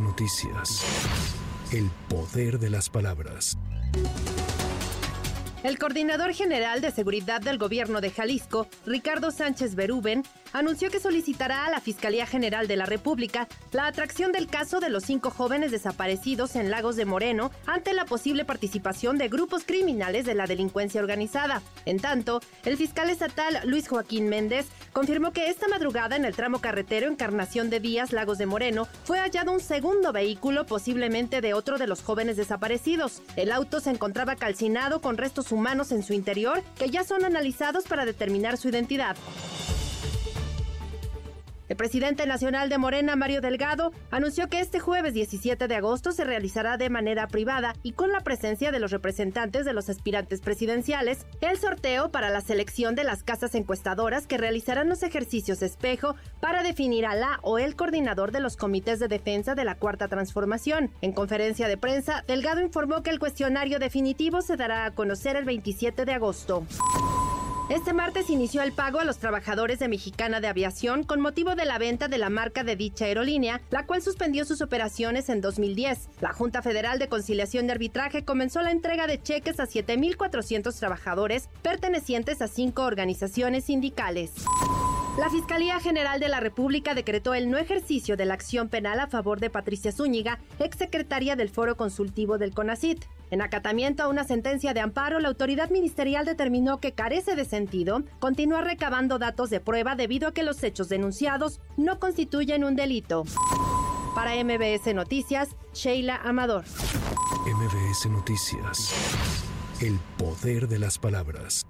Noticias. El poder de las palabras. El coordinador general de seguridad del gobierno de Jalisco, Ricardo Sánchez Berúben, anunció que solicitará a la Fiscalía General de la República la atracción del caso de los cinco jóvenes desaparecidos en Lagos de Moreno ante la posible participación de grupos criminales de la delincuencia organizada. En tanto, el fiscal estatal Luis Joaquín Méndez confirmó que esta madrugada en el tramo carretero Encarnación de Díaz, Lagos de Moreno, fue hallado un segundo vehículo, posiblemente de otro de los jóvenes desaparecidos. El auto se encontraba calcinado con restos humanos en su interior que ya son analizados para determinar su identidad. El presidente nacional de Morena, Mario Delgado, anunció que este jueves 17 de agosto se realizará de manera privada y con la presencia de los representantes de los aspirantes presidenciales el sorteo para la selección de las casas encuestadoras que realizarán los ejercicios espejo para definir a la o el coordinador de los comités de defensa de la Cuarta Transformación. En conferencia de prensa, Delgado informó que el cuestionario definitivo se dará a conocer el 27 de agosto. Este martes inició el pago a los trabajadores de Mexicana de Aviación con motivo de la venta de la marca de dicha aerolínea, la cual suspendió sus operaciones en 2010. La Junta Federal de Conciliación de Arbitraje comenzó la entrega de cheques a 7.400 trabajadores pertenecientes a cinco organizaciones sindicales. La Fiscalía General de la República decretó el no ejercicio de la acción penal a favor de Patricia Zúñiga, exsecretaria del Foro Consultivo del CONACIT. En acatamiento a una sentencia de amparo, la autoridad ministerial determinó que carece de sentido continuar recabando datos de prueba debido a que los hechos denunciados no constituyen un delito. Para MBS Noticias, Sheila Amador. MBS Noticias. El poder de las palabras.